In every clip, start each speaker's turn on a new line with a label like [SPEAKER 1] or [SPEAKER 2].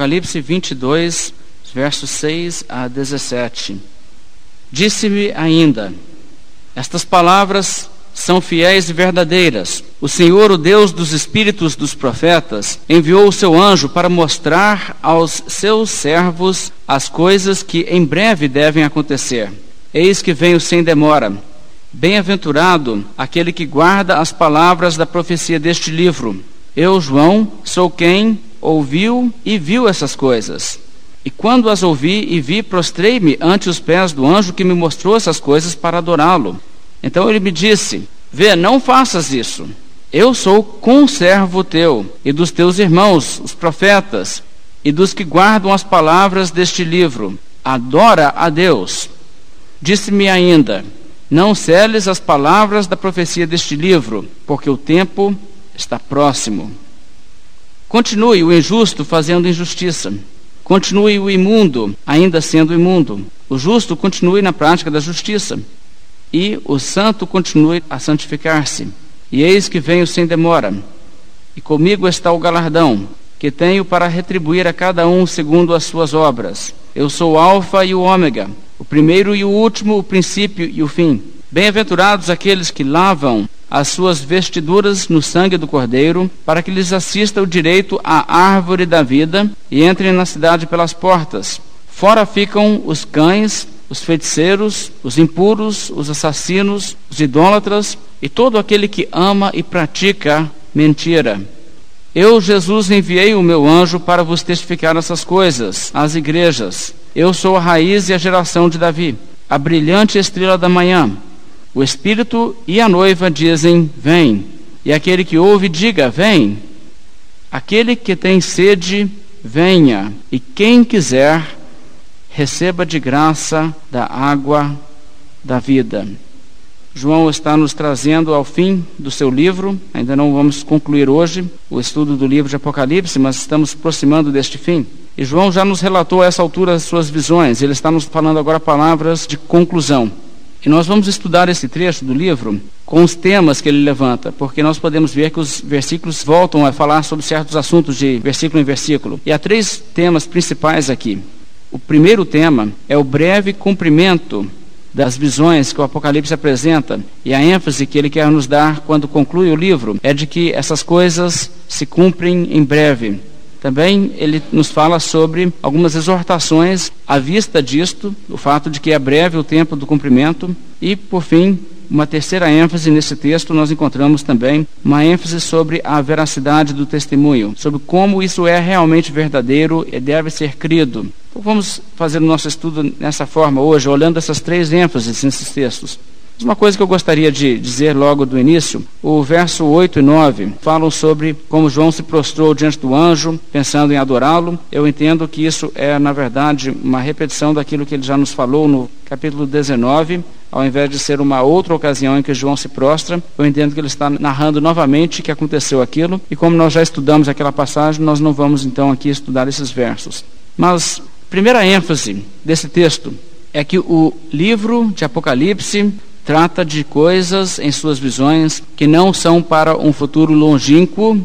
[SPEAKER 1] Apocalipse 22, versos 6 a 17. Disse-me ainda: Estas palavras são fiéis e verdadeiras. O Senhor, o Deus dos espíritos dos profetas, enviou o seu anjo para mostrar aos seus servos as coisas que em breve devem acontecer. Eis que venho sem demora. Bem-aventurado aquele que guarda as palavras da profecia deste livro. Eu, João, sou quem ouviu e viu essas coisas. E quando as ouvi e vi, prostrei-me ante os pés do anjo que me mostrou essas coisas para adorá-lo. Então ele me disse: Vê, não faças isso. Eu sou conservo teu e dos teus irmãos, os profetas, e dos que guardam as palavras deste livro. Adora a Deus. Disse-me ainda: Não celes as palavras da profecia deste livro, porque o tempo está próximo. Continue o injusto fazendo injustiça. Continue o imundo ainda sendo imundo. O justo continue na prática da justiça e o santo continue a santificar-se. E eis que venho sem demora, e comigo está o galardão, que tenho para retribuir a cada um segundo as suas obras. Eu sou o Alfa e o Ômega, o primeiro e o último, o princípio e o fim. Bem-aventurados aqueles que lavam as suas vestiduras no sangue do Cordeiro, para que lhes assista o direito à árvore da vida e entrem na cidade pelas portas. Fora ficam os cães os feiticeiros, os impuros, os assassinos, os idólatras e todo aquele que ama e pratica mentira. Eu, Jesus, enviei o meu anjo para vos testificar essas coisas às igrejas. Eu sou a raiz e a geração de Davi, a brilhante estrela da manhã. O Espírito e a noiva dizem: Vem. E aquele que ouve, diga: Vem. Aquele que tem sede, venha. E quem quiser, receba de graça da água da vida. João está nos trazendo ao fim do seu livro, ainda não vamos concluir hoje o estudo do livro de Apocalipse, mas estamos aproximando deste fim. E João já nos relatou a essa altura as suas visões, ele está nos falando agora palavras de conclusão. E nós vamos estudar esse trecho do livro com os temas que ele levanta, porque nós podemos ver que os versículos voltam a falar sobre certos assuntos de versículo em versículo. E há três temas principais aqui. O primeiro tema é o breve cumprimento das visões que o Apocalipse apresenta e a ênfase que ele quer nos dar quando conclui o livro é de que essas coisas se cumprem em breve. Também ele nos fala sobre algumas exortações à vista disto, o fato de que é breve o tempo do cumprimento e, por fim, uma terceira ênfase nesse texto, nós encontramos também uma ênfase sobre a veracidade do testemunho, sobre como isso é realmente verdadeiro e deve ser crido. Então vamos fazer o nosso estudo nessa forma hoje, olhando essas três ênfases nesses textos. Uma coisa que eu gostaria de dizer logo do início, o verso 8 e 9 falam sobre como João se prostrou diante do anjo, pensando em adorá-lo. Eu entendo que isso é, na verdade, uma repetição daquilo que ele já nos falou no capítulo 19, ao invés de ser uma outra ocasião em que João se prostra, eu entendo que ele está narrando novamente que aconteceu aquilo, e como nós já estudamos aquela passagem, nós não vamos então aqui estudar esses versos. Mas, primeira ênfase desse texto é que o livro de Apocalipse trata de coisas em suas visões que não são para um futuro longínquo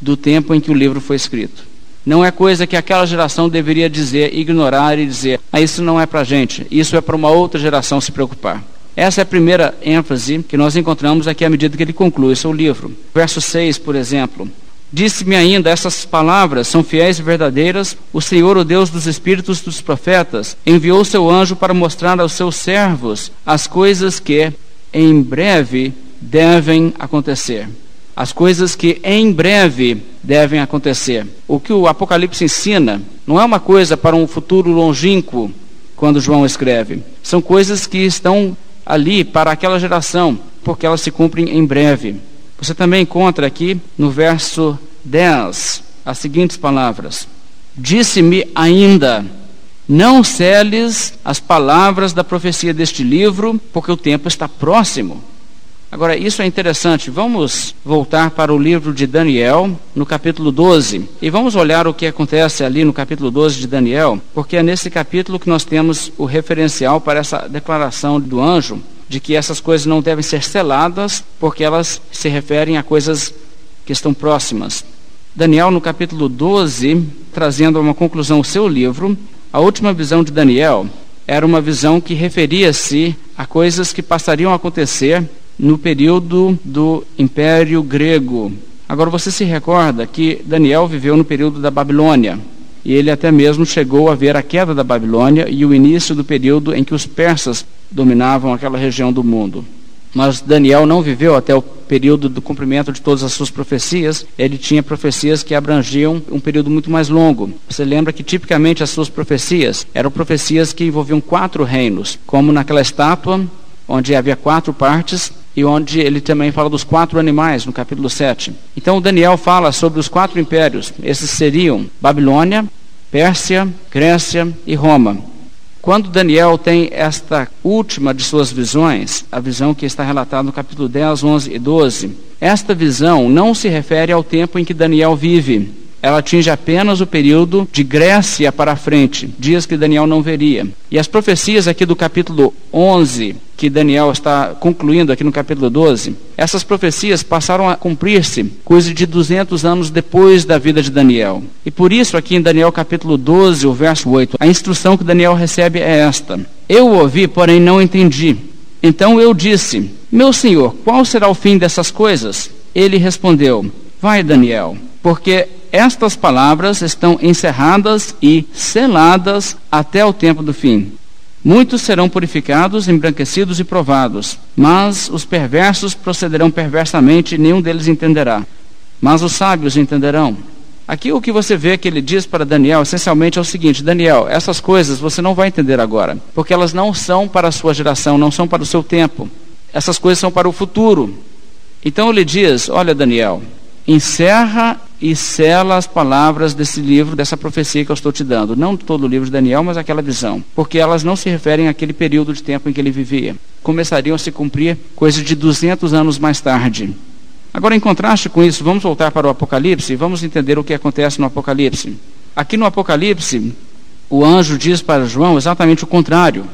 [SPEAKER 1] do tempo em que o livro foi escrito. Não é coisa que aquela geração deveria dizer, ignorar e dizer, ah, isso não é para gente, isso é para uma outra geração se preocupar. Essa é a primeira ênfase que nós encontramos aqui à medida que ele conclui seu livro. Verso 6, por exemplo. Disse-me ainda: essas palavras são fiéis e verdadeiras. O Senhor, o Deus dos espíritos dos profetas, enviou seu anjo para mostrar aos seus servos as coisas que em breve devem acontecer. As coisas que em breve devem acontecer. O que o Apocalipse ensina não é uma coisa para um futuro longínquo, quando João escreve. São coisas que estão ali para aquela geração, porque elas se cumprem em breve. Você também encontra aqui no verso 10 as seguintes palavras: Disse-me ainda, não celes as palavras da profecia deste livro, porque o tempo está próximo. Agora, isso é interessante. Vamos voltar para o livro de Daniel, no capítulo 12, e vamos olhar o que acontece ali no capítulo 12 de Daniel, porque é nesse capítulo que nós temos o referencial para essa declaração do anjo de que essas coisas não devem ser seladas, porque elas se referem a coisas que estão próximas. Daniel, no capítulo 12, trazendo uma conclusão o seu livro, a última visão de Daniel era uma visão que referia-se a coisas que passariam a acontecer no período do Império Grego. Agora você se recorda que Daniel viveu no período da Babilônia, e ele até mesmo chegou a ver a queda da Babilônia e o início do período em que os persas dominavam aquela região do mundo. Mas Daniel não viveu até o período do cumprimento de todas as suas profecias. Ele tinha profecias que abrangiam um período muito mais longo. Você lembra que tipicamente as suas profecias eram profecias que envolviam quatro reinos, como naquela estátua onde havia quatro partes e onde ele também fala dos quatro animais, no capítulo 7. Então Daniel fala sobre os quatro impérios. Esses seriam Babilônia, Pérsia, Grécia e Roma. Quando Daniel tem esta última de suas visões, a visão que está relatada no capítulo 10, 11 e 12, esta visão não se refere ao tempo em que Daniel vive, ela atinge apenas o período de Grécia para frente, dias que Daniel não veria. E as profecias aqui do capítulo 11, que Daniel está concluindo aqui no capítulo 12, essas profecias passaram a cumprir-se coisa de 200 anos depois da vida de Daniel. E por isso aqui em Daniel capítulo 12, o verso 8, a instrução que Daniel recebe é esta: Eu ouvi, porém não entendi. Então eu disse: Meu senhor, qual será o fim dessas coisas? Ele respondeu: Vai, Daniel, porque estas palavras estão encerradas e seladas até o tempo do fim. Muitos serão purificados, embranquecidos e provados, mas os perversos procederão perversamente e nenhum deles entenderá. Mas os sábios entenderão. Aqui o que você vê que ele diz para Daniel essencialmente é o seguinte: Daniel, essas coisas você não vai entender agora, porque elas não são para a sua geração, não são para o seu tempo. Essas coisas são para o futuro. Então ele diz: Olha, Daniel, encerra e sela as palavras desse livro, dessa profecia que eu estou te dando. Não todo o livro de Daniel, mas aquela visão. Porque elas não se referem àquele período de tempo em que ele vivia. Começariam a se cumprir coisa de 200 anos mais tarde. Agora, em contraste com isso, vamos voltar para o Apocalipse e vamos entender o que acontece no Apocalipse. Aqui no Apocalipse, o anjo diz para João exatamente o contrário.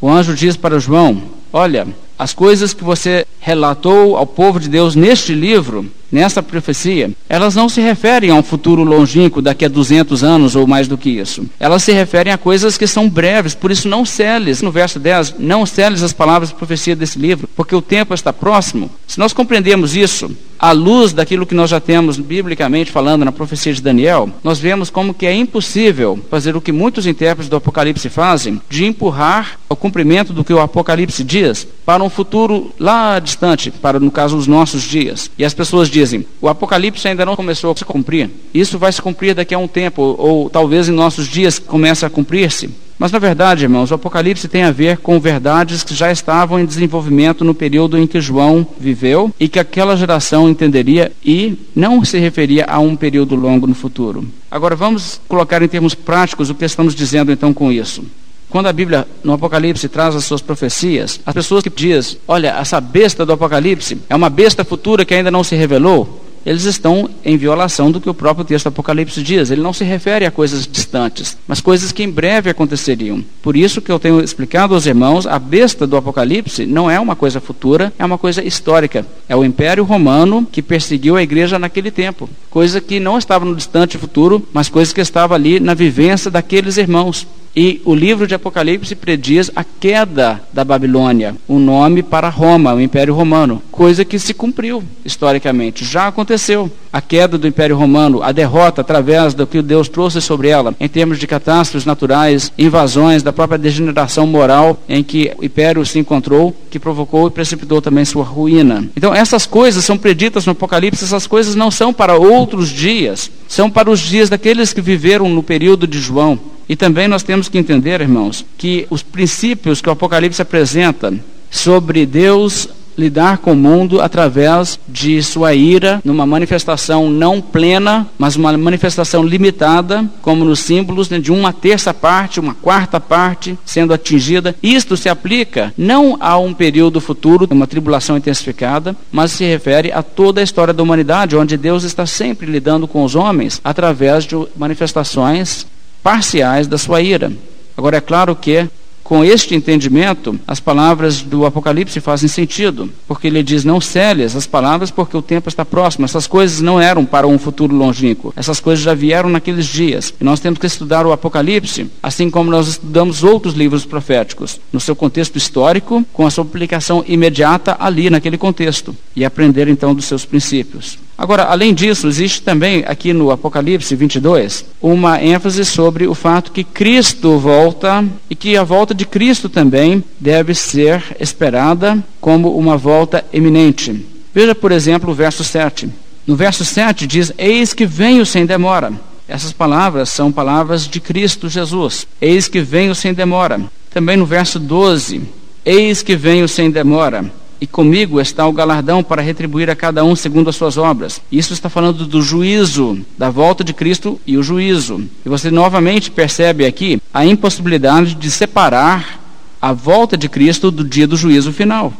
[SPEAKER 1] O anjo diz para João: Olha, as coisas que você relatou ao povo de Deus neste livro, nessa profecia, elas não se referem a um futuro longínquo daqui a 200 anos ou mais do que isso. Elas se referem a coisas que são breves, por isso não celes, no verso 10, não celes as palavras de profecia desse livro, porque o tempo está próximo. Se nós compreendemos isso, à luz daquilo que nós já temos biblicamente falando na profecia de Daniel, nós vemos como que é impossível fazer o que muitos intérpretes do Apocalipse fazem, de empurrar o cumprimento do que o Apocalipse diz para um futuro lá distante, para no caso os nossos dias. E as pessoas dizem: o Apocalipse ainda não começou a se cumprir. Isso vai se cumprir daqui a um tempo, ou talvez em nossos dias comece a cumprir-se. Mas na verdade, irmãos, o Apocalipse tem a ver com verdades que já estavam em desenvolvimento no período em que João viveu e que aquela geração entenderia e não se referia a um período longo no futuro. Agora vamos colocar em termos práticos o que estamos dizendo então com isso. Quando a Bíblia, no Apocalipse, traz as suas profecias, as pessoas que dizem, olha, essa besta do Apocalipse é uma besta futura que ainda não se revelou, eles estão em violação do que o próprio texto do Apocalipse diz. Ele não se refere a coisas distantes, mas coisas que em breve aconteceriam. Por isso que eu tenho explicado aos irmãos, a besta do Apocalipse não é uma coisa futura, é uma coisa histórica. É o Império Romano que perseguiu a igreja naquele tempo. Coisa que não estava no distante futuro, mas coisa que estava ali na vivência daqueles irmãos. E o livro de Apocalipse prediz a queda da Babilônia, o nome para Roma, o Império Romano, coisa que se cumpriu historicamente, já aconteceu. A queda do Império Romano, a derrota através do que Deus trouxe sobre ela, em termos de catástrofes naturais, invasões, da própria degeneração moral em que o Império se encontrou, que provocou e precipitou também sua ruína. Então, essas coisas são preditas no Apocalipse, essas coisas não são para outros dias, são para os dias daqueles que viveram no período de João. E também nós temos que entender, irmãos, que os princípios que o Apocalipse apresenta sobre Deus lidar com o mundo através de sua ira, numa manifestação não plena, mas uma manifestação limitada, como nos símbolos né, de uma terça parte, uma quarta parte sendo atingida. Isto se aplica não a um período futuro, uma tribulação intensificada, mas se refere a toda a história da humanidade, onde Deus está sempre lidando com os homens através de manifestações parciais da sua ira. Agora, é claro que Com este entendimento, as palavras do Apocalipse fazem sentido, porque ele diz: Não celes as palavras, porque o tempo está próximo. Essas coisas não eram para um futuro longínquo, essas coisas já vieram naqueles dias. E nós temos que estudar o Apocalipse, assim como nós estudamos outros livros proféticos, no seu contexto histórico, com a sua aplicação imediata ali naquele contexto, e aprender então dos seus princípios. Agora, além disso, existe também aqui no Apocalipse 22 uma ênfase sobre o fato que Cristo volta e que a volta de Cristo também deve ser esperada como uma volta eminente. Veja, por exemplo, o verso 7. No verso 7 diz: Eis que venho sem demora. Essas palavras são palavras de Cristo Jesus. Eis que venho sem demora. Também no verso 12: Eis que venho sem demora e comigo está o galardão para retribuir a cada um segundo as suas obras. Isso está falando do juízo, da volta de Cristo e o juízo. E você novamente percebe aqui a impossibilidade de separar a volta de Cristo do dia do juízo final.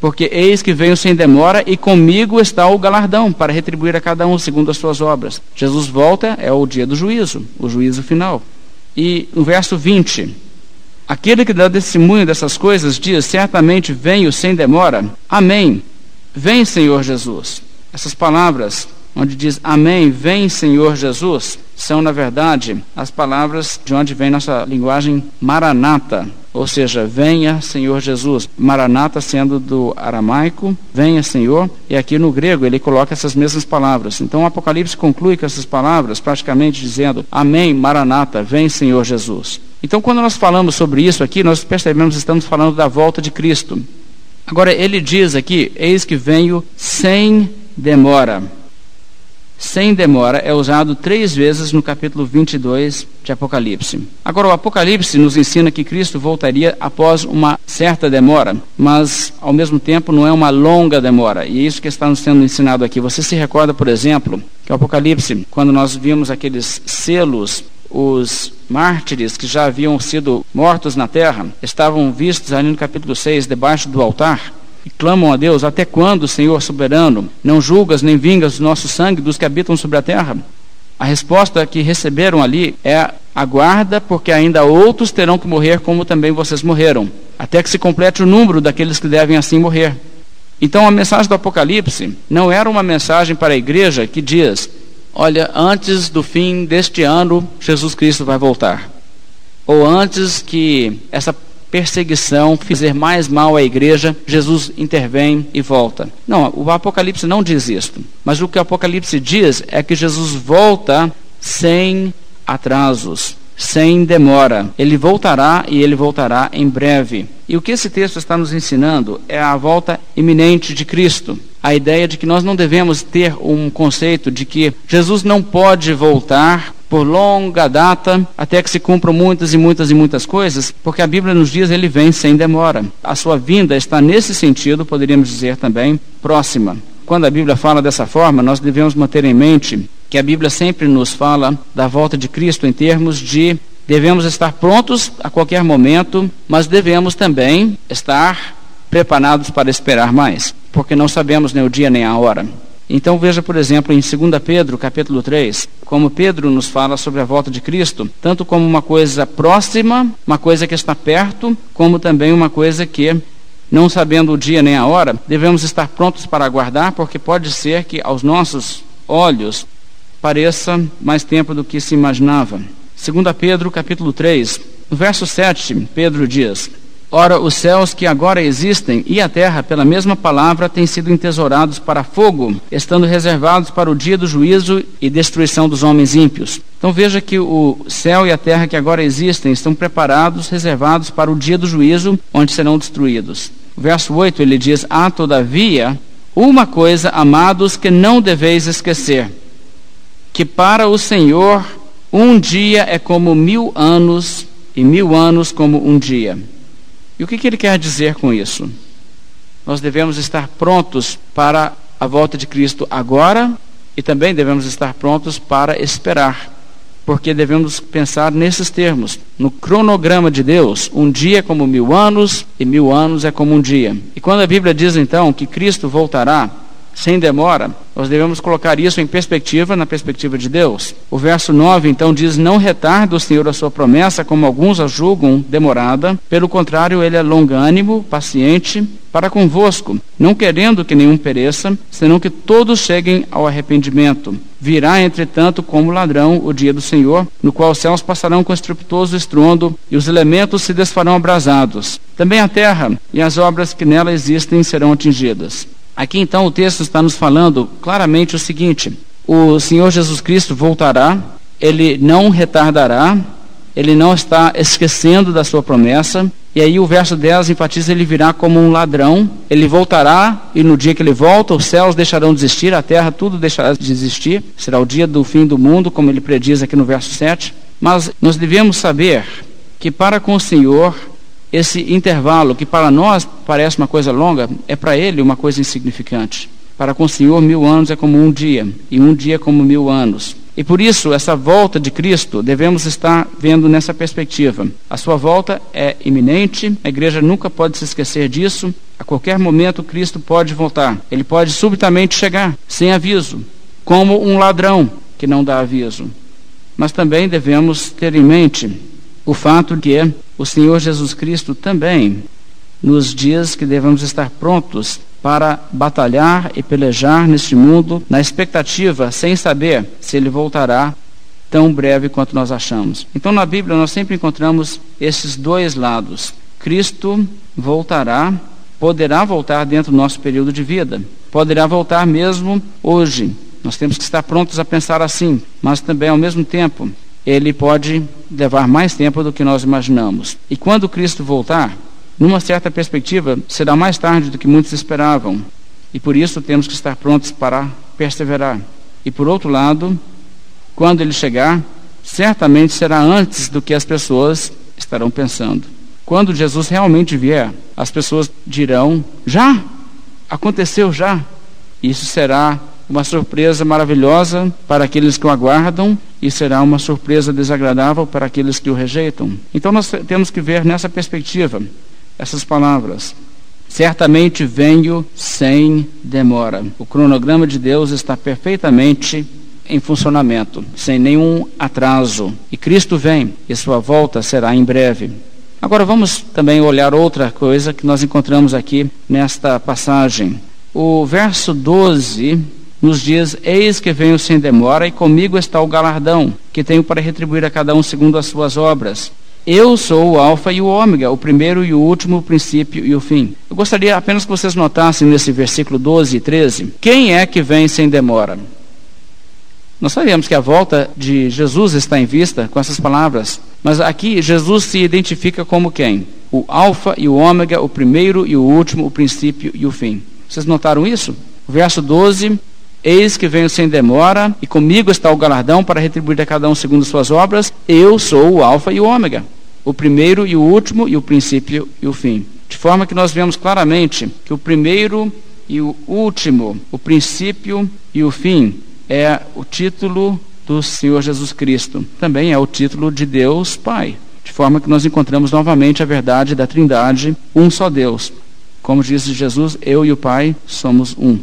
[SPEAKER 1] Porque eis que venho sem demora e comigo está o galardão para retribuir a cada um segundo as suas obras. Jesus volta é o dia do juízo, o juízo final. E no verso 20, Aquele que dá testemunho dessas coisas diz: Certamente venho sem demora. Amém. Vem, Senhor Jesus. Essas palavras, onde diz Amém, vem, Senhor Jesus, são, na verdade, as palavras de onde vem nossa linguagem maranata, ou seja, venha Senhor Jesus. Maranata sendo do aramaico, venha Senhor, e aqui no grego ele coloca essas mesmas palavras. Então o Apocalipse conclui com essas palavras, praticamente dizendo: Amém, Maranata, vem Senhor Jesus. Então, quando nós falamos sobre isso aqui, nós percebemos que estamos falando da volta de Cristo. Agora, ele diz aqui: Eis que venho sem demora. Sem demora é usado três vezes no capítulo 22 de Apocalipse. Agora, o Apocalipse nos ensina que Cristo voltaria após uma certa demora, mas ao mesmo tempo não é uma longa demora, e é isso que está nos sendo ensinado aqui. Você se recorda, por exemplo, que o Apocalipse, quando nós vimos aqueles selos os mártires que já haviam sido mortos na terra estavam vistos ali no capítulo 6, debaixo do altar, e clamam a Deus: Até quando, Senhor soberano, não julgas nem vingas o nosso sangue dos que habitam sobre a terra? A resposta que receberam ali é: Aguarda, porque ainda outros terão que morrer, como também vocês morreram, até que se complete o número daqueles que devem assim morrer. Então a mensagem do Apocalipse não era uma mensagem para a igreja que diz: Olha, antes do fim deste ano, Jesus Cristo vai voltar. Ou antes que essa perseguição fizer mais mal à igreja, Jesus intervém e volta. Não, o Apocalipse não diz isto. Mas o que o Apocalipse diz é que Jesus volta sem atrasos, sem demora. Ele voltará e ele voltará em breve. E o que esse texto está nos ensinando é a volta iminente de Cristo a ideia de que nós não devemos ter um conceito de que Jesus não pode voltar por longa data, até que se cumpram muitas e muitas e muitas coisas, porque a Bíblia nos diz ele vem sem demora. A sua vinda está nesse sentido, poderíamos dizer também, próxima. Quando a Bíblia fala dessa forma, nós devemos manter em mente que a Bíblia sempre nos fala da volta de Cristo em termos de devemos estar prontos a qualquer momento, mas devemos também estar preparados para esperar mais, porque não sabemos nem o dia nem a hora. Então veja, por exemplo, em 2 Pedro, capítulo 3, como Pedro nos fala sobre a volta de Cristo, tanto como uma coisa próxima, uma coisa que está perto, como também uma coisa que, não sabendo o dia nem a hora, devemos estar prontos para aguardar, porque pode ser que aos nossos olhos pareça mais tempo do que se imaginava. 2 Pedro, capítulo 3, no verso 7, Pedro diz: Ora, os céus que agora existem e a terra, pela mesma palavra, têm sido entesourados para fogo, estando reservados para o dia do juízo e destruição dos homens ímpios. Então veja que o céu e a terra que agora existem estão preparados, reservados para o dia do juízo, onde serão destruídos. Verso 8 ele diz: Há, todavia, uma coisa, amados, que não deveis esquecer: que para o Senhor um dia é como mil anos, e mil anos como um dia. E o que, que ele quer dizer com isso? Nós devemos estar prontos para a volta de Cristo agora e também devemos estar prontos para esperar, porque devemos pensar nesses termos. No cronograma de Deus, um dia é como mil anos e mil anos é como um dia. E quando a Bíblia diz então que Cristo voltará sem demora, nós devemos colocar isso em perspectiva, na perspectiva de Deus. O verso 9 então diz: Não retarda o Senhor a sua promessa, como alguns a julgam demorada, pelo contrário, ele é longânimo, paciente para convosco, não querendo que nenhum pereça, senão que todos cheguem ao arrependimento. Virá, entretanto, como ladrão o dia do Senhor, no qual os céus passarão com estrepitoso estrondo e os elementos se desfarão abrasados. Também a terra e as obras que nela existem serão atingidas. Aqui então o texto está nos falando claramente o seguinte: o Senhor Jesus Cristo voltará, ele não retardará, ele não está esquecendo da sua promessa. E aí o verso 10 enfatiza: ele virá como um ladrão, ele voltará, e no dia que ele volta, os céus deixarão de existir, a terra tudo deixará de existir. Será o dia do fim do mundo, como ele prediz aqui no verso 7. Mas nós devemos saber que para com o Senhor esse intervalo, que para nós parece uma coisa longa, é para ele uma coisa insignificante. Para com o Senhor, mil anos é como um dia, e um dia como mil anos. E por isso, essa volta de Cristo, devemos estar vendo nessa perspectiva. A sua volta é iminente, a igreja nunca pode se esquecer disso. A qualquer momento, Cristo pode voltar. Ele pode subitamente chegar, sem aviso, como um ladrão que não dá aviso. Mas também devemos ter em mente o fato que o Senhor Jesus Cristo também nos diz que devemos estar prontos para batalhar e pelejar neste mundo, na expectativa, sem saber se ele voltará tão breve quanto nós achamos. Então, na Bíblia, nós sempre encontramos esses dois lados. Cristo voltará, poderá voltar dentro do nosso período de vida, poderá voltar mesmo hoje. Nós temos que estar prontos a pensar assim, mas também, ao mesmo tempo, ele pode levar mais tempo do que nós imaginamos. E quando Cristo voltar, numa certa perspectiva, será mais tarde do que muitos esperavam. E por isso temos que estar prontos para perseverar. E por outro lado, quando ele chegar, certamente será antes do que as pessoas estarão pensando. Quando Jesus realmente vier, as pessoas dirão: já? Aconteceu já? Isso será uma surpresa maravilhosa para aqueles que o aguardam e será uma surpresa desagradável para aqueles que o rejeitam. Então nós temos que ver nessa perspectiva essas palavras. Certamente venho sem demora. O cronograma de Deus está perfeitamente em funcionamento, sem nenhum atraso. E Cristo vem e sua volta será em breve. Agora vamos também olhar outra coisa que nós encontramos aqui nesta passagem. O verso 12 nos diz: Eis que venho sem demora, e comigo está o galardão, que tenho para retribuir a cada um segundo as suas obras. Eu sou o Alfa e o Ômega, o primeiro e o último, o princípio e o fim. Eu gostaria apenas que vocês notassem nesse versículo 12 e 13: quem é que vem sem demora? Nós sabemos que a volta de Jesus está em vista com essas palavras, mas aqui Jesus se identifica como quem? O Alfa e o Ômega, o primeiro e o último, o princípio e o fim. Vocês notaram isso? O verso 12 Eis que venho sem demora, e comigo está o galardão para retribuir a cada um segundo suas obras. Eu sou o Alfa e o Ômega, o primeiro e o último, e o princípio e o fim. De forma que nós vemos claramente que o primeiro e o último, o princípio e o fim, é o título do Senhor Jesus Cristo. Também é o título de Deus Pai. De forma que nós encontramos novamente a verdade da Trindade, um só Deus. Como diz Jesus, eu e o Pai somos um.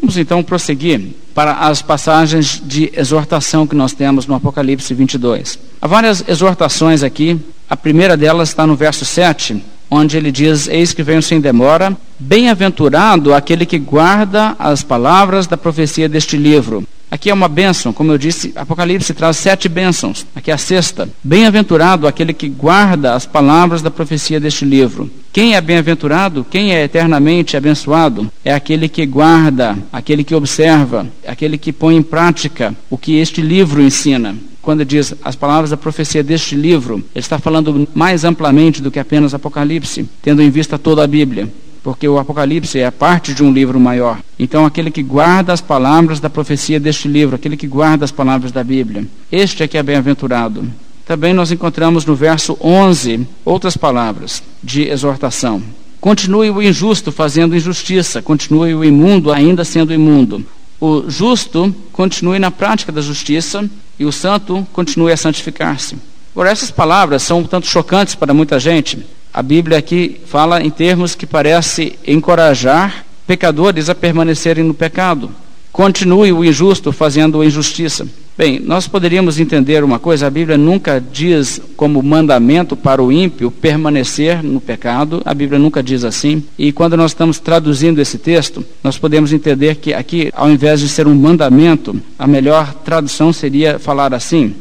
[SPEAKER 1] Vamos então prosseguir para as passagens de exortação que nós temos no Apocalipse 22. Há várias exortações aqui. A primeira delas está no verso 7, onde ele diz: Eis que venho sem demora. Bem-aventurado aquele que guarda as palavras da profecia deste livro. Aqui é uma bênção, como eu disse, Apocalipse traz sete bênçãos. Aqui é a sexta. Bem-aventurado aquele que guarda as palavras da profecia deste livro. Quem é bem-aventurado, quem é eternamente abençoado, é aquele que guarda, aquele que observa, aquele que põe em prática o que este livro ensina. Quando diz as palavras da profecia deste livro, ele está falando mais amplamente do que apenas Apocalipse, tendo em vista toda a Bíblia porque o Apocalipse é parte de um livro maior. Então, aquele que guarda as palavras da profecia deste livro, aquele que guarda as palavras da Bíblia, este é que é bem-aventurado. Também nós encontramos no verso 11 outras palavras de exortação. Continue o injusto fazendo injustiça, continue o imundo ainda sendo imundo. O justo continue na prática da justiça e o santo continue a santificar-se. Agora, essas palavras são um tanto chocantes para muita gente. A Bíblia aqui fala em termos que parece encorajar pecadores a permanecerem no pecado. Continue o injusto fazendo a injustiça. Bem, nós poderíamos entender uma coisa: a Bíblia nunca diz como mandamento para o ímpio permanecer no pecado, a Bíblia nunca diz assim. E quando nós estamos traduzindo esse texto, nós podemos entender que aqui, ao invés de ser um mandamento, a melhor tradução seria falar assim: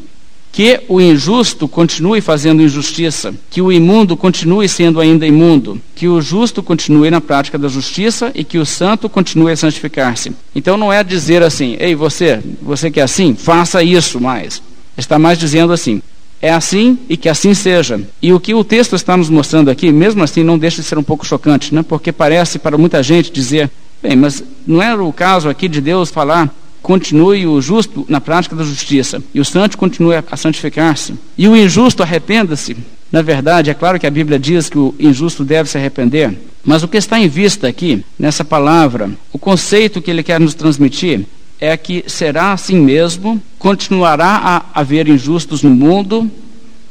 [SPEAKER 1] que o injusto continue fazendo injustiça, que o imundo continue sendo ainda imundo, que o justo continue na prática da justiça e que o santo continue a santificar-se. Então não é dizer assim, ei você, você que é assim, faça isso mais. Está mais dizendo assim, é assim e que assim seja. E o que o texto está nos mostrando aqui, mesmo assim, não deixa de ser um pouco chocante, né? porque parece para muita gente dizer, bem, mas não era o caso aqui de Deus falar continue o justo na prática da justiça, e o santo continue a santificar-se, e o injusto arrependa-se. Na verdade, é claro que a Bíblia diz que o injusto deve se arrepender, mas o que está em vista aqui, nessa palavra, o conceito que ele quer nos transmitir, é que será assim mesmo, continuará a haver injustos no mundo,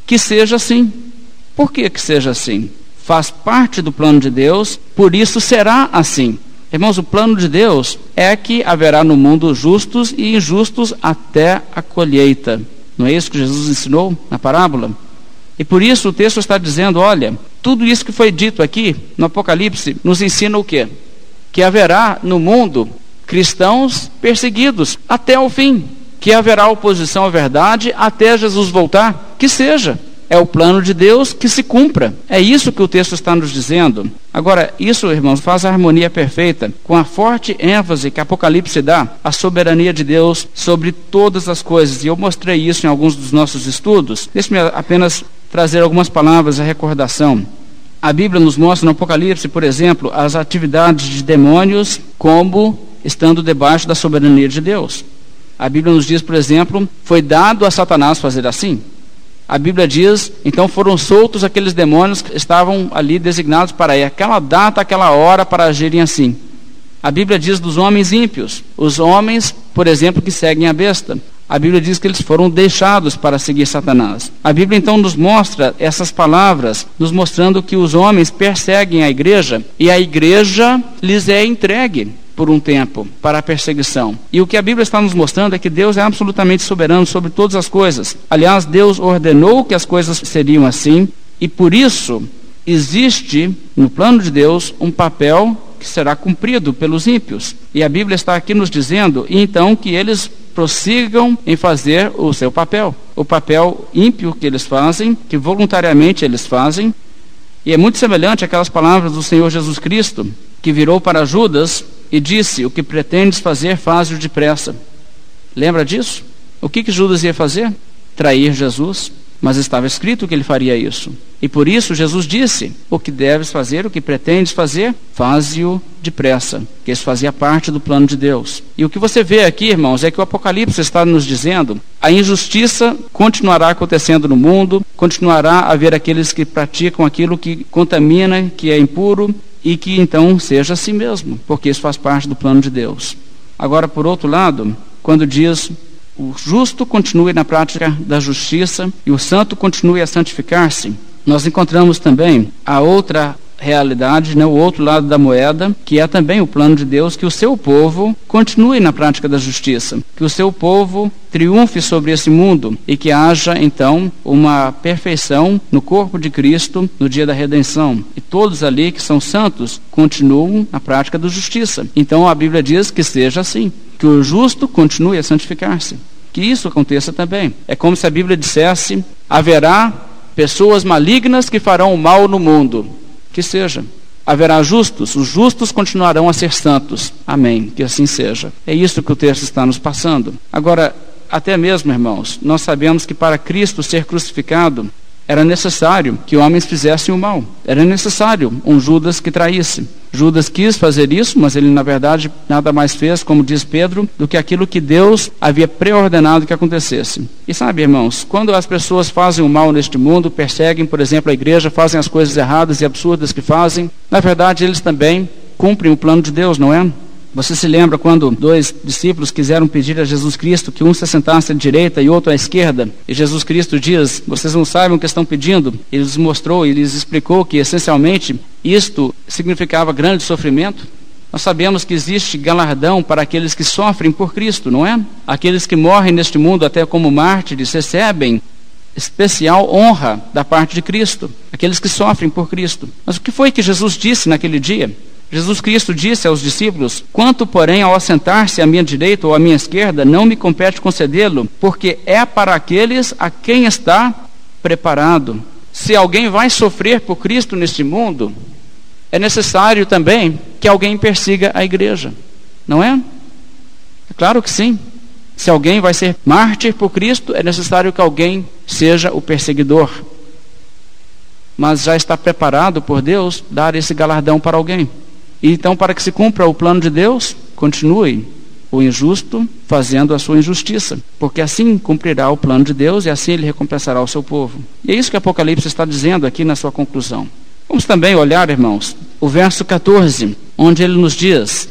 [SPEAKER 1] que seja assim. Por que que seja assim? Faz parte do plano de Deus, por isso será assim. Irmãos, o plano de Deus é que haverá no mundo justos e injustos até a colheita. Não é isso que Jesus ensinou na parábola? E por isso o texto está dizendo: olha, tudo isso que foi dito aqui no Apocalipse nos ensina o quê? Que haverá no mundo cristãos perseguidos até o fim, que haverá oposição à verdade até Jesus voltar. Que seja. É o plano de Deus que se cumpra. É isso que o texto está nos dizendo. Agora, isso, irmãos, faz a harmonia perfeita com a forte ênfase que Apocalipse dá à soberania de Deus sobre todas as coisas. E eu mostrei isso em alguns dos nossos estudos. Deixe-me apenas trazer algumas palavras à recordação. A Bíblia nos mostra no Apocalipse, por exemplo, as atividades de demônios como estando debaixo da soberania de Deus. A Bíblia nos diz, por exemplo, foi dado a Satanás fazer assim. A Bíblia diz, então foram soltos aqueles demônios que estavam ali designados para ir aquela data, aquela hora para agirem assim. A Bíblia diz dos homens ímpios, os homens, por exemplo, que seguem a besta. A Bíblia diz que eles foram deixados para seguir Satanás. A Bíblia então nos mostra essas palavras, nos mostrando que os homens perseguem a igreja e a igreja lhes é entregue por um tempo para a perseguição. E o que a Bíblia está nos mostrando é que Deus é absolutamente soberano sobre todas as coisas. Aliás, Deus ordenou que as coisas seriam assim, e por isso existe no plano de Deus um papel que será cumprido pelos ímpios. E a Bíblia está aqui nos dizendo, então, que eles prossigam em fazer o seu papel. O papel ímpio que eles fazem, que voluntariamente eles fazem. E é muito semelhante àquelas palavras do Senhor Jesus Cristo, que virou para Judas e disse: O que pretendes fazer, faz-o depressa. Lembra disso? O que, que Judas ia fazer? Trair Jesus. Mas estava escrito que ele faria isso. E por isso Jesus disse: O que deves fazer, o que pretendes fazer, faze-o depressa. Que isso fazia parte do plano de Deus. E o que você vê aqui, irmãos, é que o Apocalipse está nos dizendo: a injustiça continuará acontecendo no mundo, continuará a haver aqueles que praticam aquilo que contamina, que é impuro, e que então seja assim mesmo, porque isso faz parte do plano de Deus. Agora, por outro lado, quando diz o justo continue na prática da justiça e o santo continue a santificar-se, nós encontramos também a outra realidade, né, o outro lado da moeda, que é também o plano de Deus, que o seu povo continue na prática da justiça, que o seu povo triunfe sobre esse mundo e que haja então uma perfeição no corpo de Cristo no dia da redenção. E todos ali que são santos continuam na prática da justiça. Então a Bíblia diz que seja assim, que o justo continue a santificar-se. Que isso aconteça também. É como se a Bíblia dissesse: haverá pessoas malignas que farão o mal no mundo que seja. Haverá justos, os justos continuarão a ser santos. Amém. Que assim seja. É isso que o texto está nos passando. Agora, até mesmo, irmãos, nós sabemos que para Cristo ser crucificado, era necessário que homens fizessem o mal. Era necessário um Judas que traísse. Judas quis fazer isso, mas ele, na verdade, nada mais fez, como diz Pedro, do que aquilo que Deus havia preordenado que acontecesse. E sabe, irmãos, quando as pessoas fazem o mal neste mundo, perseguem, por exemplo, a igreja, fazem as coisas erradas e absurdas que fazem, na verdade, eles também cumprem o plano de Deus, não é? Você se lembra quando dois discípulos quiseram pedir a Jesus Cristo que um se sentasse à direita e outro à esquerda? E Jesus Cristo diz: Vocês não sabem o que estão pedindo? Ele lhes mostrou e lhes explicou que, essencialmente, isto significava grande sofrimento. Nós sabemos que existe galardão para aqueles que sofrem por Cristo, não é? Aqueles que morrem neste mundo até como mártires recebem especial honra da parte de Cristo, aqueles que sofrem por Cristo. Mas o que foi que Jesus disse naquele dia? Jesus Cristo disse aos discípulos: Quanto, porém, ao assentar-se à minha direita ou à minha esquerda, não me compete concedê-lo, porque é para aqueles a quem está preparado. Se alguém vai sofrer por Cristo neste mundo, é necessário também que alguém persiga a igreja, não é? É claro que sim. Se alguém vai ser mártir por Cristo, é necessário que alguém seja o perseguidor. Mas já está preparado por Deus dar esse galardão para alguém. E então, para que se cumpra o plano de Deus, continue o injusto fazendo a sua injustiça, porque assim cumprirá o plano de Deus e assim ele recompensará o seu povo. E é isso que Apocalipse está dizendo aqui na sua conclusão. Vamos também olhar, irmãos, o verso 14, onde ele nos diz: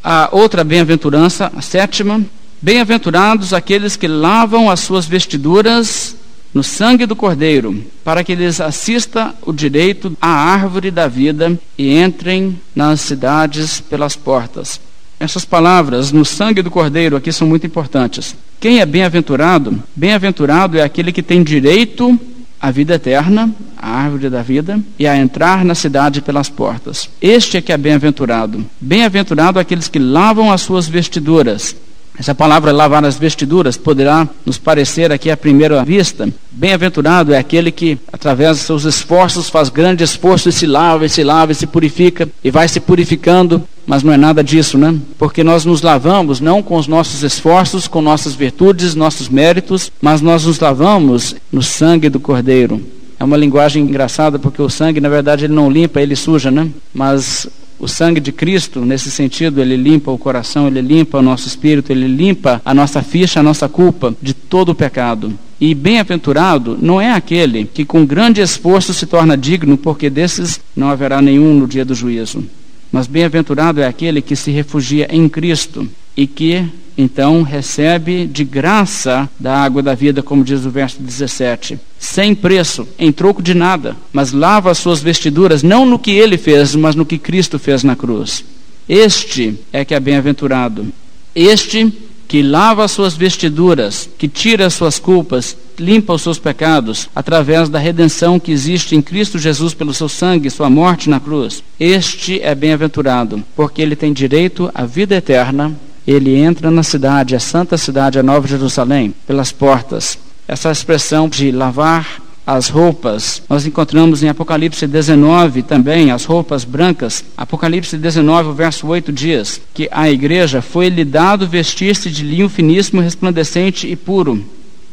[SPEAKER 1] a outra bem-aventurança, a sétima, bem-aventurados aqueles que lavam as suas vestiduras no sangue do Cordeiro, para que lhes assista o direito à árvore da vida e entrem nas cidades pelas portas. Essas palavras, no sangue do Cordeiro, aqui são muito importantes. Quem é bem-aventurado? Bem-aventurado é aquele que tem direito à vida eterna, à árvore da vida, e a entrar na cidade pelas portas. Este é que é bem-aventurado. Bem-aventurado aqueles que lavam as suas vestiduras essa palavra lavar as vestiduras poderá nos parecer aqui à primeira vista. Bem-aventurado é aquele que, através dos seus esforços, faz grande esforço e se lava, e se lava, e se purifica, e vai se purificando, mas não é nada disso, né? Porque nós nos lavamos não com os nossos esforços, com nossas virtudes, nossos méritos, mas nós nos lavamos no sangue do Cordeiro. É uma linguagem engraçada porque o sangue, na verdade, ele não limpa, ele suja, né? Mas o sangue de Cristo, nesse sentido, ele limpa o coração, ele limpa o nosso espírito, ele limpa a nossa ficha, a nossa culpa de todo o pecado. E bem-aventurado não é aquele que com grande esforço se torna digno, porque desses não haverá nenhum no dia do juízo. Mas bem-aventurado é aquele que se refugia em Cristo e que então recebe de graça da água da vida, como diz o verso 17, sem preço, em troco de nada, mas lava as suas vestiduras, não no que ele fez, mas no que Cristo fez na cruz. Este é que é bem-aventurado. Este que lava as suas vestiduras, que tira as suas culpas, limpa os seus pecados, através da redenção que existe em Cristo Jesus pelo seu sangue, sua morte na cruz. Este é bem-aventurado, porque ele tem direito à vida eterna ele entra na cidade, a santa cidade, a Nova Jerusalém, pelas portas. Essa expressão de lavar as roupas, nós encontramos em Apocalipse 19 também, as roupas brancas. Apocalipse 19, o verso 8 diz que a igreja foi-lhe dado vestir-se de linho finíssimo, resplandecente e puro,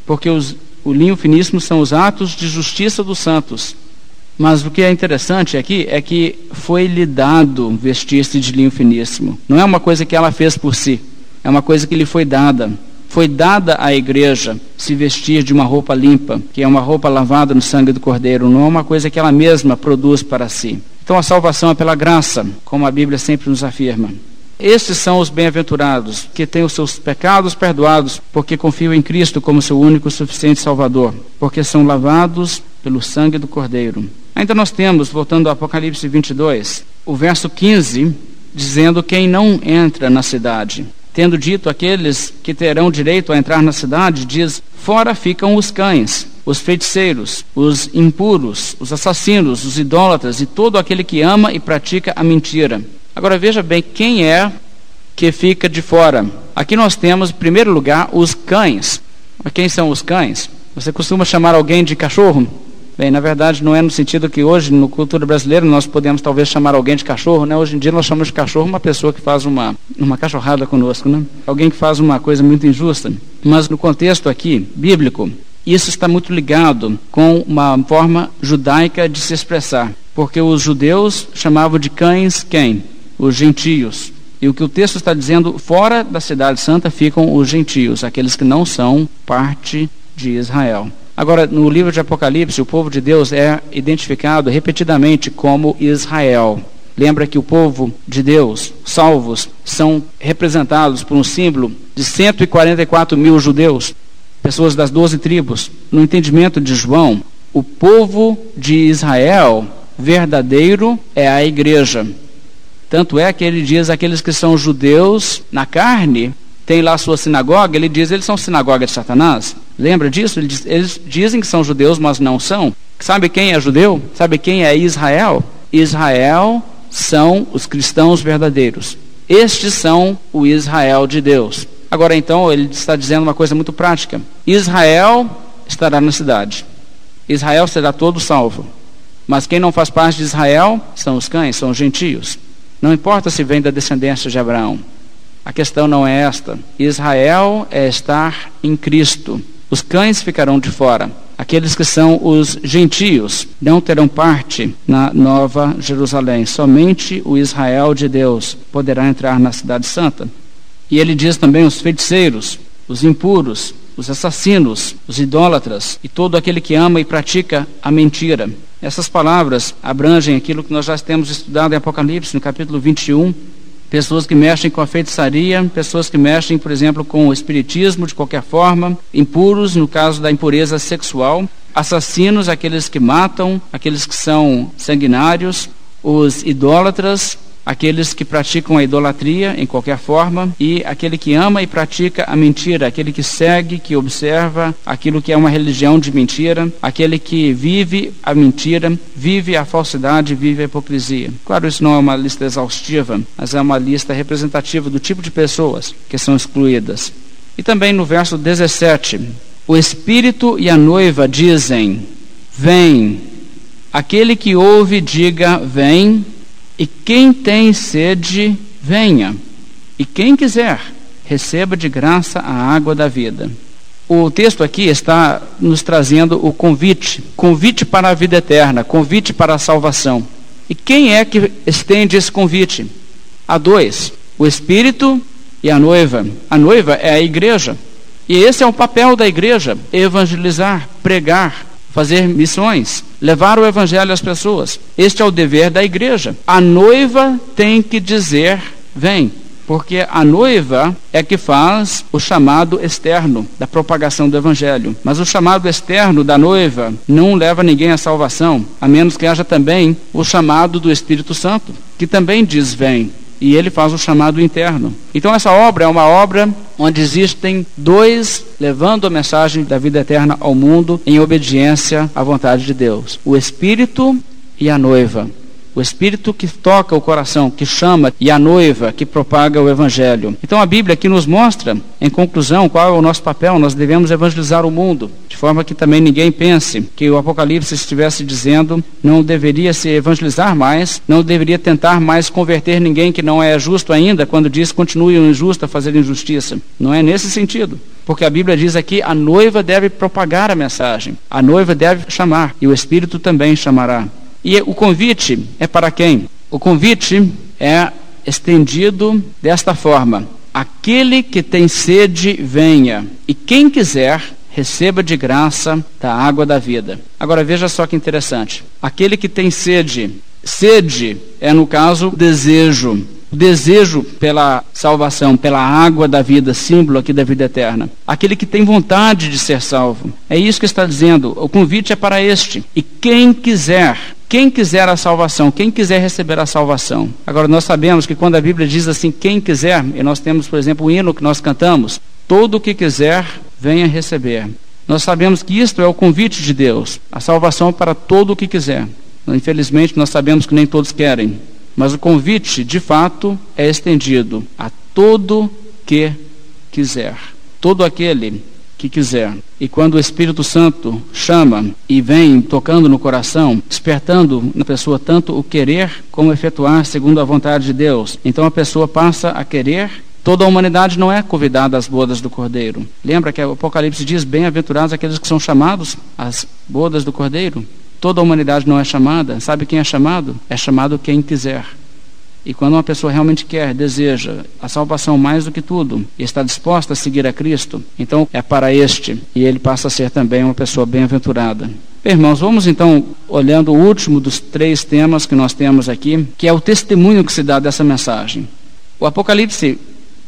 [SPEAKER 1] porque os, o linho finíssimo são os atos de justiça dos santos. Mas o que é interessante aqui é que foi-lhe dado vestir-se de linho finíssimo. Não é uma coisa que ela fez por si, é uma coisa que lhe foi dada. Foi dada à igreja se vestir de uma roupa limpa, que é uma roupa lavada no sangue do Cordeiro, não é uma coisa que ela mesma produz para si. Então a salvação é pela graça, como a Bíblia sempre nos afirma. Estes são os bem-aventurados, que têm os seus pecados perdoados, porque confiam em Cristo como seu único e suficiente Salvador, porque são lavados pelo sangue do Cordeiro. Ainda nós temos, voltando ao Apocalipse 22, o verso 15, dizendo quem não entra na cidade. Tendo dito aqueles que terão direito a entrar na cidade, diz: Fora ficam os cães, os feiticeiros, os impuros, os assassinos, os idólatras e todo aquele que ama e pratica a mentira. Agora veja bem quem é que fica de fora. Aqui nós temos, em primeiro lugar, os cães. Quem são os cães? Você costuma chamar alguém de cachorro? Bem, na verdade não é no sentido que hoje, no cultura brasileira, nós podemos talvez chamar alguém de cachorro, né? Hoje em dia nós chamamos de cachorro uma pessoa que faz uma, uma cachorrada conosco, né? Alguém que faz uma coisa muito injusta. Mas no contexto aqui, bíblico, isso está muito ligado com uma forma judaica de se expressar. Porque os judeus chamavam de cães quem? Os gentios. E o que o texto está dizendo, fora da cidade santa ficam os gentios, aqueles que não são parte de Israel. Agora, no livro de Apocalipse, o povo de Deus é identificado repetidamente como Israel. Lembra que o povo de Deus, salvos, são representados por um símbolo de 144 mil judeus, pessoas das doze tribos. No entendimento de João, o povo de Israel verdadeiro é a igreja. Tanto é que ele diz aqueles que são judeus na carne, tem lá sua sinagoga, ele diz eles são sinagoga de Satanás. Lembra disso? Eles, dizem que são judeus, mas não são. Sabe quem é judeu? Sabe quem é Israel? Israel são os cristãos verdadeiros. Estes são o Israel de Deus. Agora então, ele está dizendo uma coisa muito prática: Israel estará na cidade. Israel será todo salvo. Mas quem não faz parte de Israel são os cães, são os gentios. Não importa se vem da descendência de Abraão. A questão não é esta. Israel é estar em Cristo. Os cães ficarão de fora. Aqueles que são os gentios não terão parte na Nova Jerusalém. Somente o Israel de Deus poderá entrar na Cidade Santa. E ele diz também os feiticeiros, os impuros, os assassinos, os idólatras e todo aquele que ama e pratica a mentira. Essas palavras abrangem aquilo que nós já temos estudado em Apocalipse, no capítulo 21. Pessoas que mexem com a feitiçaria, pessoas que mexem, por exemplo, com o espiritismo de qualquer forma, impuros, no caso da impureza sexual, assassinos, aqueles que matam, aqueles que são sanguinários, os idólatras, aqueles que praticam a idolatria em qualquer forma e aquele que ama e pratica a mentira, aquele que segue, que observa aquilo que é uma religião de mentira, aquele que vive a mentira, vive a falsidade, vive a hipocrisia. Claro, isso não é uma lista exaustiva, mas é uma lista representativa do tipo de pessoas que são excluídas. E também no verso 17, o Espírito e a noiva dizem: Vem. Aquele que ouve, diga: Vem. E quem tem sede, venha. E quem quiser, receba de graça a água da vida. O texto aqui está nos trazendo o convite, convite para a vida eterna, convite para a salvação. E quem é que estende esse convite? Há dois: o Espírito e a noiva. A noiva é a igreja. E esse é o papel da igreja: evangelizar, pregar, fazer missões, levar o evangelho às pessoas. Este é o dever da igreja. A noiva tem que dizer: vem. Porque a noiva é que faz o chamado externo da propagação do evangelho. Mas o chamado externo da noiva não leva ninguém à salvação, a menos que haja também o chamado do Espírito Santo, que também diz: vem e ele faz o chamado interno. Então, essa obra é uma obra onde existem dois levando a mensagem da vida eterna ao mundo em obediência à vontade de Deus: o Espírito e a noiva o Espírito que toca o coração, que chama, e a noiva que propaga o Evangelho. Então a Bíblia aqui nos mostra, em conclusão, qual é o nosso papel. Nós devemos evangelizar o mundo, de forma que também ninguém pense que o Apocalipse estivesse dizendo não deveria se evangelizar mais, não deveria tentar mais converter ninguém que não é justo ainda, quando diz continue o injusto a fazer injustiça. Não é nesse sentido. Porque a Bíblia diz aqui: a noiva deve propagar a mensagem, a noiva deve chamar, e o Espírito também chamará. E o convite é para quem? O convite é estendido desta forma: aquele que tem sede, venha, e quem quiser, receba de graça da água da vida. Agora veja só que interessante: aquele que tem sede, sede é no caso desejo, o desejo pela salvação, pela água da vida, símbolo aqui da vida eterna. Aquele que tem vontade de ser salvo. É isso que está dizendo. O convite é para este. E quem quiser, quem quiser a salvação, quem quiser receber a salvação. Agora, nós sabemos que quando a Bíblia diz assim, quem quiser, e nós temos, por exemplo, o hino que nós cantamos, todo o que quiser, venha receber. Nós sabemos que isto é o convite de Deus, a salvação para todo o que quiser. Infelizmente, nós sabemos que nem todos querem, mas o convite, de fato, é estendido a todo que quiser. Todo aquele que quiser. E quando o Espírito Santo chama e vem tocando no coração, despertando na pessoa tanto o querer como efetuar segundo a vontade de Deus, então a pessoa passa a querer. Toda a humanidade não é convidada às bodas do Cordeiro. Lembra que o Apocalipse diz: Bem-aventurados aqueles que são chamados às bodas do Cordeiro? Toda a humanidade não é chamada. Sabe quem é chamado? É chamado quem quiser. E quando uma pessoa realmente quer, deseja a salvação mais do que tudo e está disposta a seguir a Cristo, então é para este e ele passa a ser também uma pessoa bem-aventurada. Irmãos, vamos então olhando o último dos três temas que nós temos aqui, que é o testemunho que se dá dessa mensagem. O Apocalipse,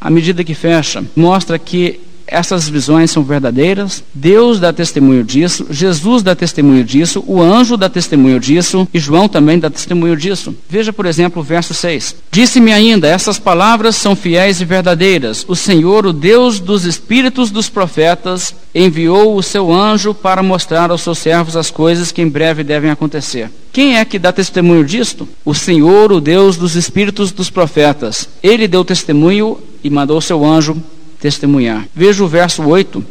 [SPEAKER 1] à medida que fecha, mostra que essas visões são verdadeiras, Deus dá testemunho disso, Jesus dá testemunho disso, o anjo dá testemunho disso e João também dá testemunho disso. Veja, por exemplo, o verso 6. Disse-me ainda: essas palavras são fiéis e verdadeiras. O Senhor, o Deus dos espíritos dos profetas, enviou o seu anjo para mostrar aos seus servos as coisas que em breve devem acontecer. Quem é que dá testemunho disto? O Senhor, o Deus dos espíritos dos profetas. Ele deu testemunho e mandou seu anjo testemunhar. Veja o verso 8.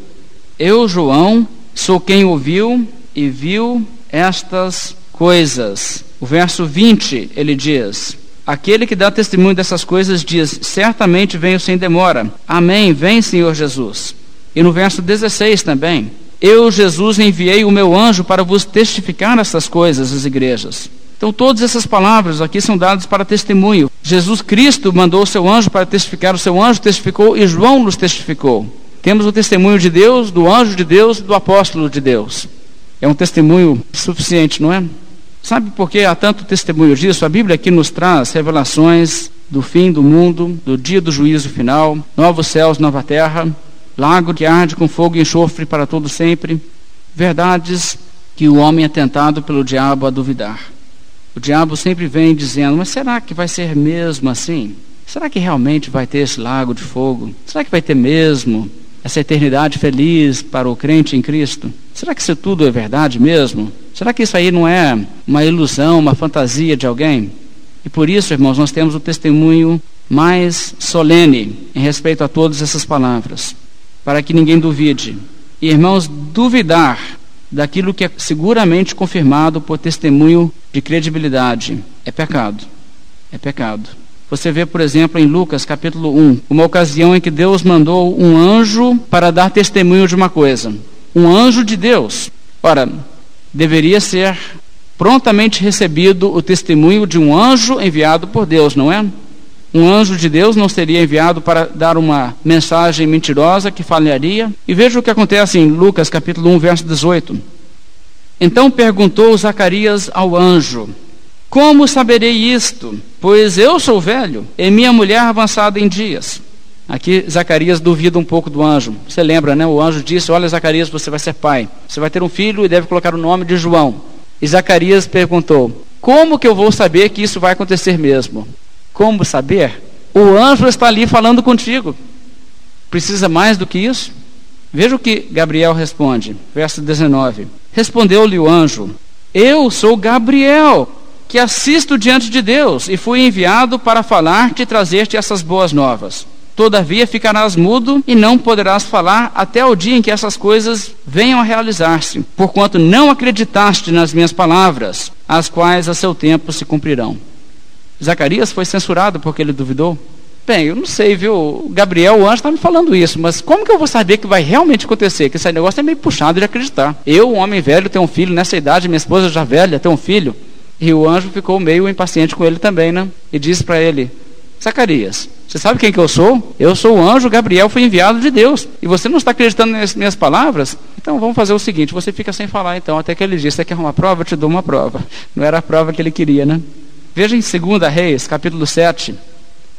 [SPEAKER 1] Eu, João, sou quem ouviu e viu estas coisas. O verso 20, ele diz: Aquele que dá testemunho dessas coisas diz: Certamente venho sem demora. Amém. Vem, Senhor Jesus. E no verso 16 também: Eu, Jesus, enviei o meu anjo para vos testificar essas coisas às igrejas. Então, todas essas palavras aqui são dadas para testemunho. Jesus Cristo mandou o seu anjo para testificar, o seu anjo testificou e João nos testificou. Temos o testemunho de Deus, do anjo de Deus, do apóstolo de Deus. É um testemunho suficiente, não é? Sabe por que há tanto testemunho disso? A Bíblia aqui nos traz revelações do fim do mundo, do dia do juízo final, novos céus, nova terra, lago que arde com fogo e enxofre para todo sempre, verdades que o homem é tentado pelo diabo a duvidar. O diabo sempre vem dizendo: Mas será que vai ser mesmo assim? Será que realmente vai ter esse lago de fogo? Será que vai ter mesmo essa eternidade feliz para o crente em Cristo? Será que isso tudo é verdade mesmo? Será que isso aí não é uma ilusão, uma fantasia de alguém? E por isso, irmãos, nós temos o testemunho mais solene em respeito a todas essas palavras, para que ninguém duvide. E, irmãos, duvidar daquilo que é seguramente confirmado por testemunho de credibilidade. É pecado. É pecado. Você vê, por exemplo, em Lucas capítulo 1, uma ocasião em que Deus mandou um anjo para dar testemunho de uma coisa. Um anjo de Deus. Ora, deveria ser prontamente recebido o testemunho de um anjo enviado por Deus, não é? Um anjo de Deus não seria enviado para dar uma mensagem mentirosa que falharia. E veja o que acontece em Lucas capítulo 1, verso 18. Então perguntou Zacarias ao anjo: Como saberei isto? Pois eu sou velho e minha mulher avançada em dias. Aqui Zacarias duvida um pouco do anjo. Você lembra, né? O anjo disse: Olha, Zacarias, você vai ser pai. Você vai ter um filho e deve colocar o nome de João. E Zacarias perguntou: Como que eu vou saber que isso vai acontecer mesmo? Como saber? O anjo está ali falando contigo. Precisa mais do que isso? Veja o que Gabriel responde, verso 19. Respondeu-lhe o anjo: Eu sou Gabriel, que assisto diante de Deus, e fui enviado para falar-te e trazer-te essas boas novas. Todavia ficarás mudo e não poderás falar até o dia em que essas coisas venham a realizar-se, porquanto não acreditaste nas minhas palavras, as quais a seu tempo se cumprirão. Zacarias foi censurado porque ele duvidou? Bem, eu não sei, viu? Gabriel, o anjo, está me falando isso, mas como que eu vou saber que vai realmente acontecer? Que esse negócio é meio puxado de acreditar. Eu, um homem velho, tenho um filho nessa idade, minha esposa já velha, tem um filho. E o anjo ficou meio impaciente com ele também, né? E disse para ele: Zacarias, você sabe quem que eu sou? Eu sou o anjo Gabriel, fui enviado de Deus. E você não está acreditando nas minhas palavras? Então vamos fazer o seguinte: você fica sem falar então, até que ele disse: Você quer uma prova? Eu te dou uma prova. Não era a prova que ele queria, né? Veja em 2 Reis, capítulo 7,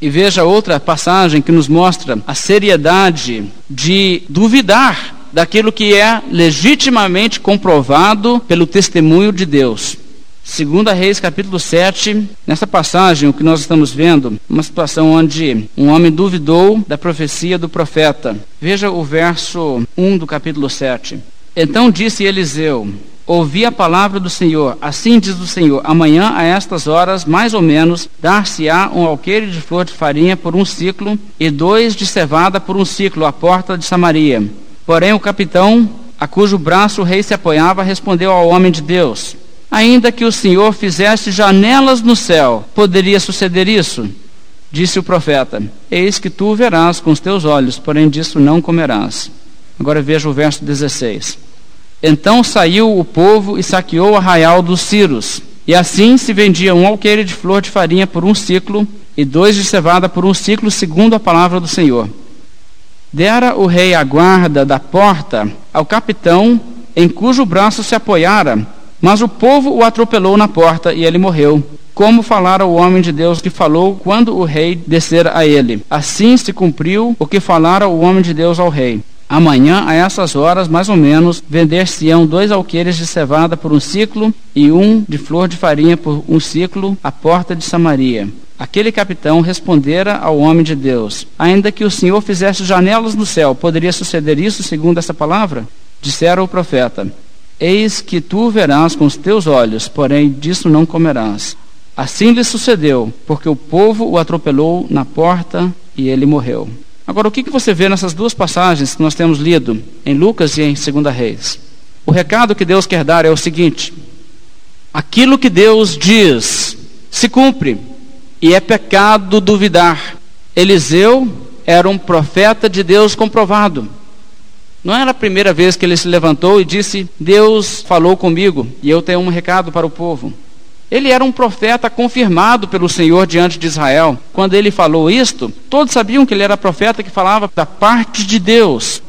[SPEAKER 1] e veja outra passagem que nos mostra a seriedade de duvidar daquilo que é legitimamente comprovado pelo testemunho de Deus. 2 Reis capítulo 7, nessa passagem, o que nós estamos vendo, uma situação onde um homem duvidou da profecia do profeta. Veja o verso 1 do capítulo 7. Então disse Eliseu: ouvi a palavra do Senhor. Assim diz o Senhor: amanhã, a estas horas, mais ou menos, dar-se-á um alqueire de flor de farinha por um ciclo e dois de cevada por um ciclo à porta de Samaria. Porém, o capitão, a cujo braço o rei se apoiava, respondeu ao homem de Deus: Ainda que o Senhor fizesse janelas no céu, poderia suceder isso? Disse o profeta: Eis que tu verás com os teus olhos, porém disso não comerás. Agora veja o verso 16. Então saiu o povo e saqueou o arraial dos Círios. E assim se vendia um alqueire de flor de farinha por um ciclo, e dois de cevada por um ciclo, segundo a palavra do Senhor. Dera o rei a guarda da porta ao capitão, em cujo braço se apoiara, mas o povo o atropelou na porta e ele morreu. Como falara o homem de Deus que falou quando o rei descera a ele. Assim se cumpriu o que falara o homem de Deus ao rei. Amanhã, a essas horas, mais ou menos, vender-se-ão dois alqueires de cevada por um ciclo e um de flor de farinha por um ciclo à porta de Samaria. Aquele capitão respondera ao homem de Deus: Ainda que o Senhor fizesse janelas no céu, poderia suceder isso segundo essa palavra? Dissera o profeta: Eis que tu verás com os teus olhos, porém disso não comerás. Assim lhe sucedeu, porque o povo o atropelou na porta e ele morreu. Agora, o que, você vê nessas duas passagens que nós temos lido, em Lucas e em 2 Reis? O recado que Deus quer dar é o seguinte: aquilo que Deus diz se cumpre, e é pecado duvidar. Eliseu era um profeta de Deus comprovado. Não era a primeira vez que ele se levantou e disse: Deus falou comigo e eu tenho um recado para o povo. Ele era um profeta confirmado pelo Senhor diante de Israel. Quando ele falou isto, todos sabiam que ele era profeta que falava da parte de Deus.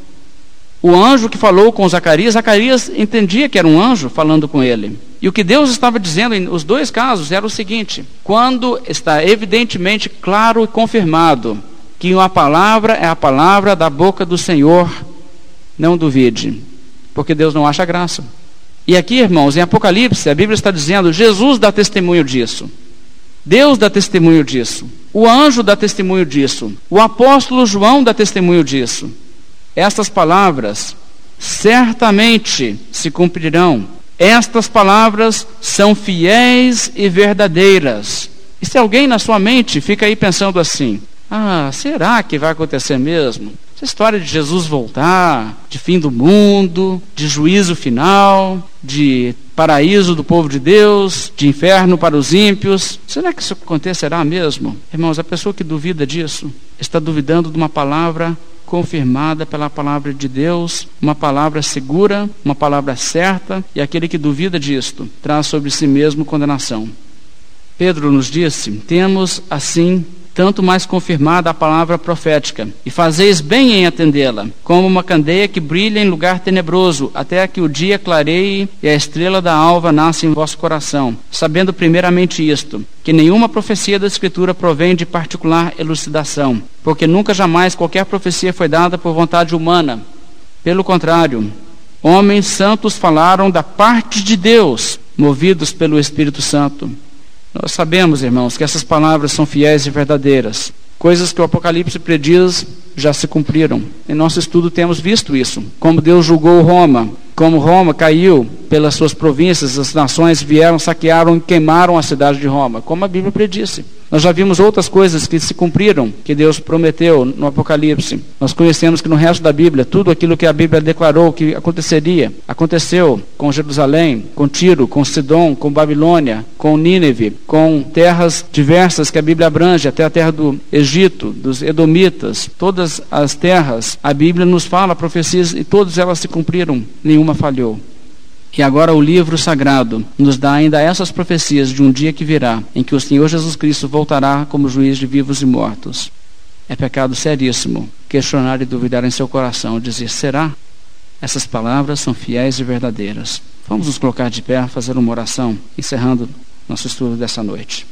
[SPEAKER 1] O anjo que falou com Zacarias, Zacarias entendia que era um anjo falando com ele. E o que Deus estava dizendo os dois casos era o seguinte: quando está evidentemente claro e confirmado que uma palavra é a palavra da boca do Senhor, não duvide, porque Deus não acha graça. E aqui, irmãos, em Apocalipse, a Bíblia está dizendo: Jesus dá testemunho disso. Deus dá testemunho disso. O anjo dá testemunho disso. O apóstolo João dá testemunho disso. Estas palavras certamente se cumprirão. Estas palavras são fiéis e verdadeiras. E se alguém na sua mente fica aí pensando assim: ah, será que vai acontecer mesmo? Essa história de Jesus voltar, de fim do mundo, de juízo final, de paraíso do povo de Deus, de inferno para os ímpios. Será que isso acontecerá mesmo? Irmãos, a pessoa que duvida disso está duvidando de uma palavra confirmada pela palavra de Deus, uma palavra segura, uma palavra certa, e aquele que duvida disto traz sobre si mesmo condenação. Pedro nos disse: temos assim tanto mais confirmada a palavra profética. E fazeis bem em atendê-la, como uma candeia que brilha em lugar tenebroso, até que o dia clareie e a estrela da alva nasça em vosso coração, sabendo primeiramente isto, que nenhuma profecia da Escritura provém de particular elucidação, porque nunca jamais qualquer profecia foi dada por vontade humana. Pelo contrário, homens santos falaram da parte de Deus, movidos pelo Espírito Santo. Nós sabemos, irmãos, que essas palavras são fiéis e verdadeiras. Coisas que o Apocalipse prediz já se cumpriram. Em nosso estudo temos visto isso. Como Deus julgou Roma, como Roma caiu pelas suas províncias, as nações vieram, saquearam e queimaram a cidade de Roma, como a Bíblia predisse. Nós já vimos outras coisas que se cumpriram, que Deus prometeu no Apocalipse. Nós conhecemos que no resto da Bíblia, tudo aquilo que a Bíblia declarou que aconteceria, aconteceu com Jerusalém, com Tiro, com Sidom, com Babilônia, com Nínive, com terras diversas que a Bíblia abrange, até a terra do Egito, dos Edomitas, todas as terras, a Bíblia nos fala profecias e todas elas se cumpriram, nenhuma falhou. E agora o livro sagrado nos dá ainda essas profecias de um dia que virá, em que o Senhor Jesus Cristo voltará como juiz de vivos e mortos. É pecado seríssimo questionar e duvidar em seu coração, dizer: será? Essas palavras são fiéis e verdadeiras. Vamos nos colocar de pé, fazer uma oração, encerrando nosso estudo dessa noite.